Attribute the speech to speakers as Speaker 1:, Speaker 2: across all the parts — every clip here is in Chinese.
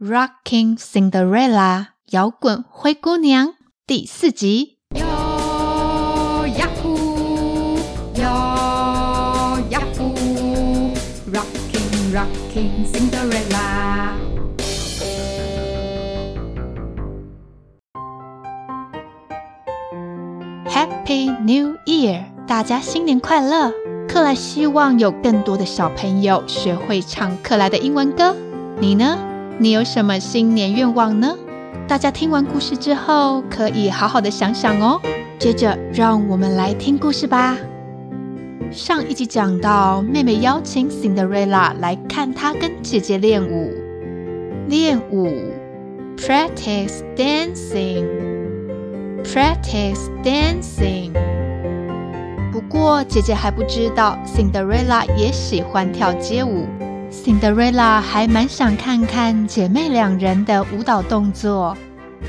Speaker 1: Rocking Cinderella》摇滚灰姑娘第四集。哟呀呼，哟呀呼，Rocking Rocking Cinderella。Happy New Year！大家新年快乐！克莱希望有更多的小朋友学会唱克莱的英文歌。你呢？你有什么新年愿望呢？大家听完故事之后，可以好好的想想哦。接着，让我们来听故事吧。上一集讲到，妹妹邀请 Cinderella 来看她跟姐姐练舞，练舞，practice dancing，practice dancing。不过，姐姐还不知道 Cinderella 也喜欢跳街舞。Cinderella 还蛮想看看姐妹两人的舞蹈动作。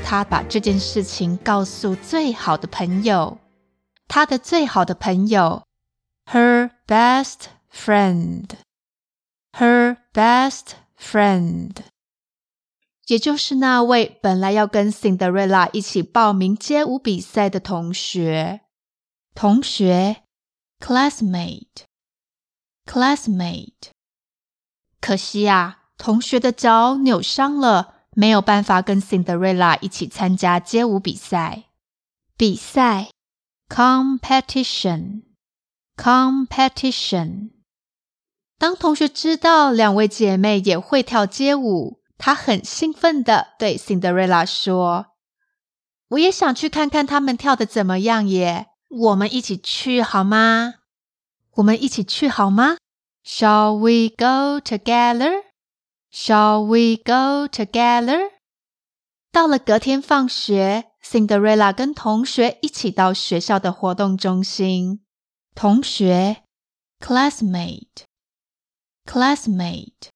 Speaker 1: 她把这件事情告诉最好的朋友，她的最好的朋友，her best friend，her best friend，也就是那位本来要跟 Cinderella 一起报名街舞比赛的同学，同学，classmate，classmate。可惜啊，同学的脚扭伤了，没有办法跟 Cinderella 一起参加街舞比赛。比赛，competition，competition。当同学知道两位姐妹也会跳街舞，她很兴奋的对 Cinderella 说：“我也想去看看她们跳的怎么样耶，我们一起去好吗？我们一起去好吗？” Shall we go together? Shall we go together? 到了隔天放学，Cinderella 跟同学一起到学校的活动中心。同学，classmate，classmate。Classmate.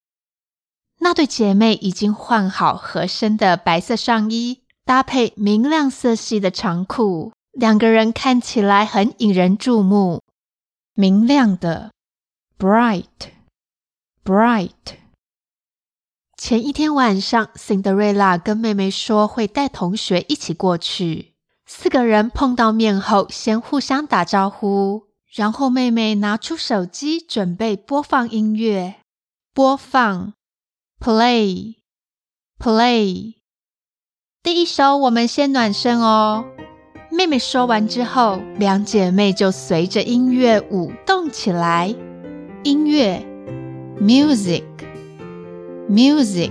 Speaker 1: 那对姐妹已经换好合身的白色上衣，搭配明亮色系的长裤，两个人看起来很引人注目。明亮的。Bright, bright。前一天晚上，Cinderella 跟妹妹说会带同学一起过去。四个人碰到面后，先互相打招呼，然后妹妹拿出手机准备播放音乐。播放，play, play。第一首，我们先暖身哦。妹妹说完之后，两姐妹就随着音乐舞动起来。音乐，music，music。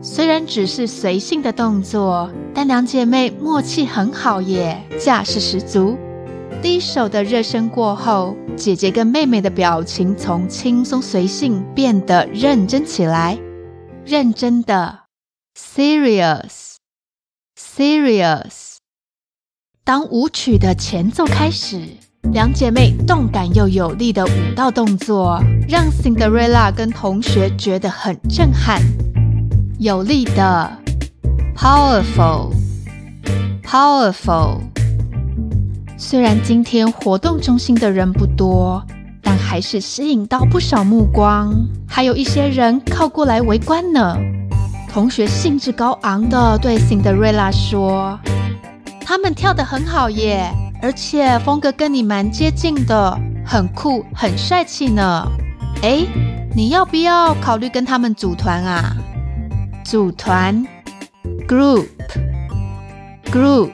Speaker 1: 虽然只是随性的动作，但两姐妹默契很好耶，架势十足。第一首的热身过后，姐姐跟妹妹的表情从轻松随性变得认真起来，认真的，serious，serious。当舞曲的前奏开始。两姐妹动感又有力的舞蹈动作，让 Cinderella 跟同学觉得很震撼。有力的，powerful，powerful。虽然今天活动中心的人不多，但还是吸引到不少目光，还有一些人靠过来围观呢。同学兴致高昂地对 Cinderella 说：“他们跳得很好耶。”而且风格跟你蛮接近的，很酷，很帅气呢。诶，你要不要考虑跟他们组团啊？组团，group，group。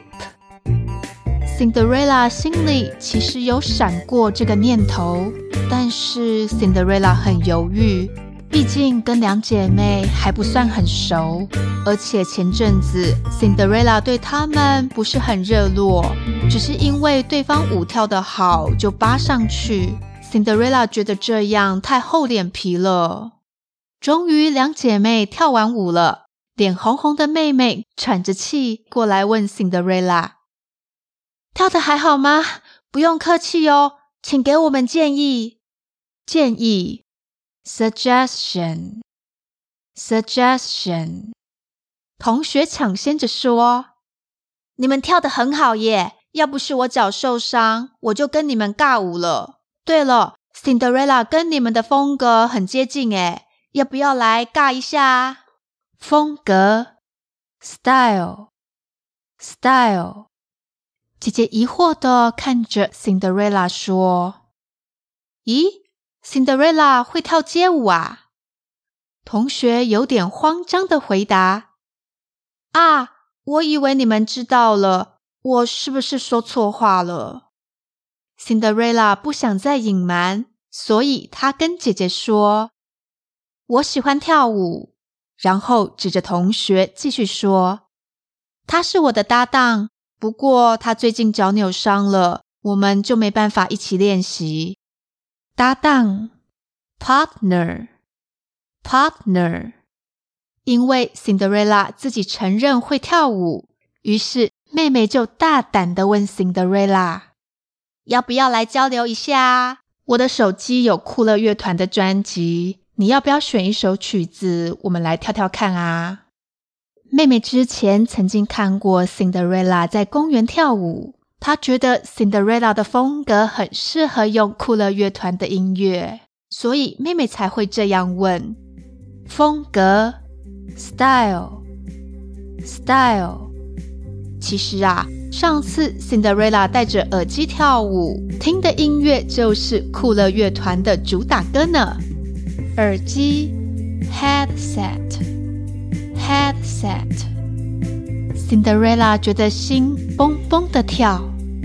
Speaker 1: Cinderella 心里其实有闪过这个念头，但是 Cinderella 很犹豫。毕竟跟两姐妹还不算很熟，而且前阵子 Cinderella 对她们不是很热络，只是因为对方舞跳得好就扒上去。Cinderella 觉得这样太厚脸皮了。终于两姐妹跳完舞了，脸红红的妹妹喘着气过来问 Cinderella：“ 跳得还好吗？不用客气哦，请给我们建议。”建议。Suggestion, suggestion。同学抢先着说：“你们跳得很好耶！要不是我脚受伤，我就跟你们尬舞了。对了，Cinderella 跟你们的风格很接近诶，要不要来尬一下？”风格，style，style。姐姐疑惑地看着 Cinderella 说：“咦，Cinderella 会跳街舞啊？”同学有点慌张的回答：“啊，我以为你们知道了，我是不是说错话了？”Cinderella 不想再隐瞒，所以她跟姐姐说。我喜欢跳舞，然后指着同学继续说：“他是我的搭档，不过他最近脚扭伤了，我们就没办法一起练习。”搭档，partner，partner。因为 Cinderella 自己承认会跳舞，于是妹妹就大胆地问 Cinderella：“ 要不要来交流一下？我的手机有酷乐乐团的专辑。”你要不要选一首曲子，我们来跳跳看啊？妹妹之前曾经看过 Cinderella 在公园跳舞，她觉得 Cinderella 的风格很适合用酷乐乐团的音乐，所以妹妹才会这样问。风格，style，style。其实啊，上次 Cinderella 戴着耳机跳舞，听的音乐就是酷乐乐团的主打歌呢。耳机，headset，headset。Cinderella 觉得心蹦蹦的跳，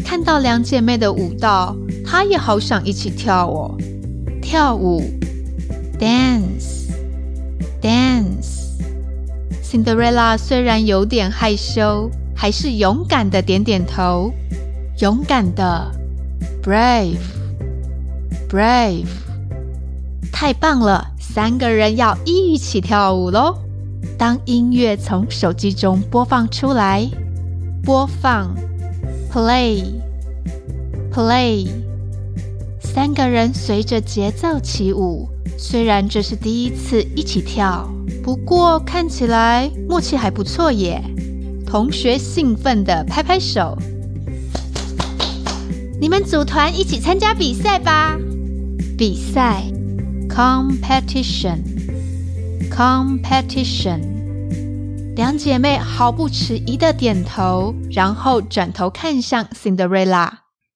Speaker 1: 看到两姐妹的舞蹈，她也好想一起跳哦。跳舞，dance，dance。Cinderella 虽然有点害羞，还是勇敢的点点头，勇敢的，brave，brave。太棒了！三个人要一起跳舞喽。当音乐从手机中播放出来，播放，play，play，三个人随着节奏起舞。虽然这是第一次一起跳，不过看起来默契还不错耶。同学兴奋地拍拍手。你们组团一起参加比赛吧！比赛。Competition, competition。两姐妹毫不迟疑地点头，然后转头看向 Cinderella。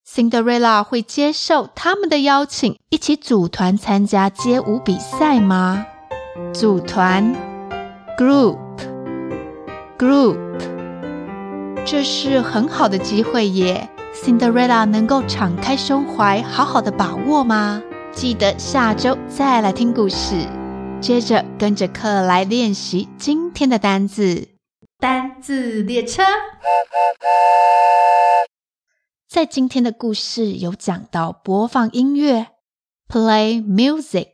Speaker 1: Cinderella 会接受他们的邀请，一起组团参加街舞比赛吗？组团，group, group。这是很好的机会耶。Cinderella 能够敞开胸怀，好好的把握吗？记得下周再来听故事，接着跟着课来练习今天的单字。单字列车，在今天的故事有讲到播放音乐，play music。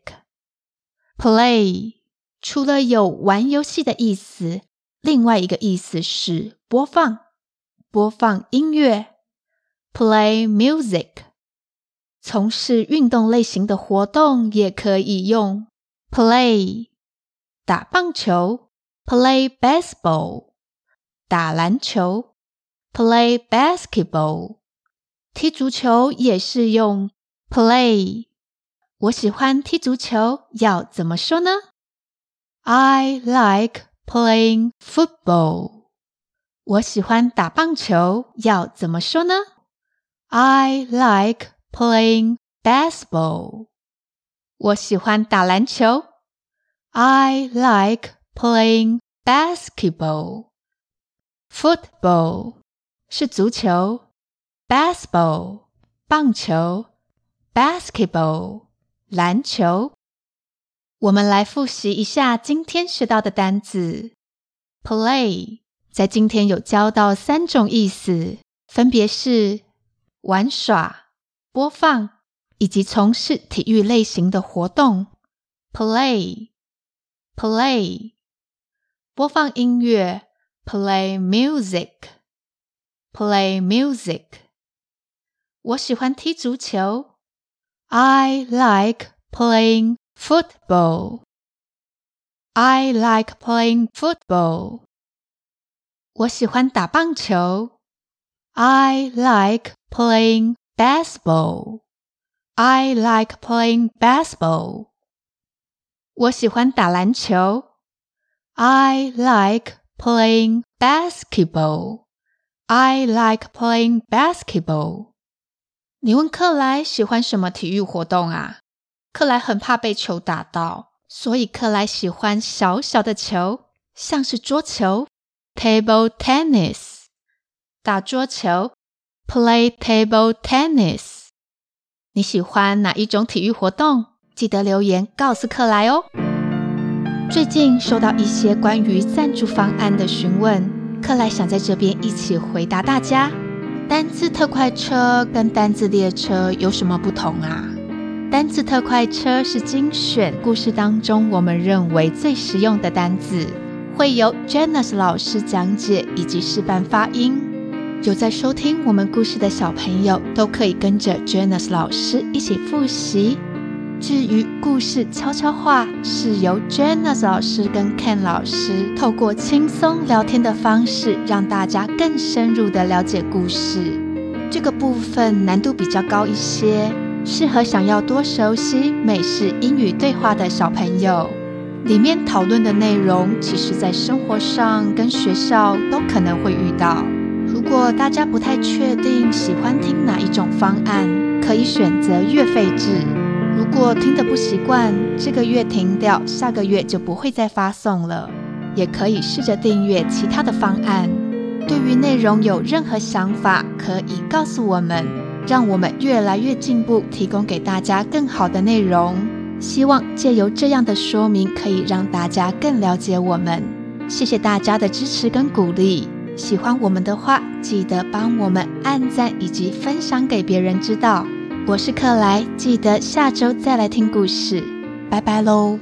Speaker 1: play 除了有玩游戏的意思，另外一个意思是播放，播放音乐，play music。从事运动类型的活动也可以用 play，打棒球 play baseball，打篮球 play basketball，踢足球也是用 play。我喜欢踢足球，要怎么说呢？I like playing football。我喜欢打棒球，要怎么说呢？I like Playing baseball 我喜欢打篮球。I like playing basketball. Football 是足球，baseball 棒球，basketball 篮球。我们来复习一下今天学到的单词。Play 在今天有教到三种意思，分别是玩耍。播放以及从事体育类型的活动，play play 播放音乐，play music play music。我喜欢踢足球，I like playing football I like playing football。我喜欢打棒球，I like playing Basketball. I like playing basketball. 我喜欢打篮球。I like playing basketball. I like playing basketball. 你问克莱喜欢什么体育活动啊？克莱很怕被球打到，所以克莱喜欢小小的球，像是桌球 （table tennis）。打桌球 （play table tennis）。你喜欢哪一种体育活动？记得留言告诉克莱哦。最近收到一些关于赞助方案的询问，克莱想在这边一起回答大家。单字特快车跟单字列车有什么不同啊？单字特快车是精选故事当中我们认为最实用的单字，会由 Janice 老师讲解以及示范发音。有在收听我们故事的小朋友都可以跟着 Janice 老师一起复习。至于故事悄悄话，是由 Janice 老师跟 Ken 老师透过轻松聊天的方式，让大家更深入的了解故事。这个部分难度比较高一些，适合想要多熟悉美式英语对话的小朋友。里面讨论的内容，其实在生活上跟学校都可能会遇到。如果大家不太确定喜欢听哪一种方案，可以选择月费制。如果听得不习惯，这个月停掉，下个月就不会再发送了。也可以试着订阅其他的方案。对于内容有任何想法，可以告诉我们，让我们越来越进步，提供给大家更好的内容。希望借由这样的说明，可以让大家更了解我们。谢谢大家的支持跟鼓励。喜欢我们的话，记得帮我们按赞以及分享给别人知道。我是克莱，记得下周再来听故事，拜拜喽。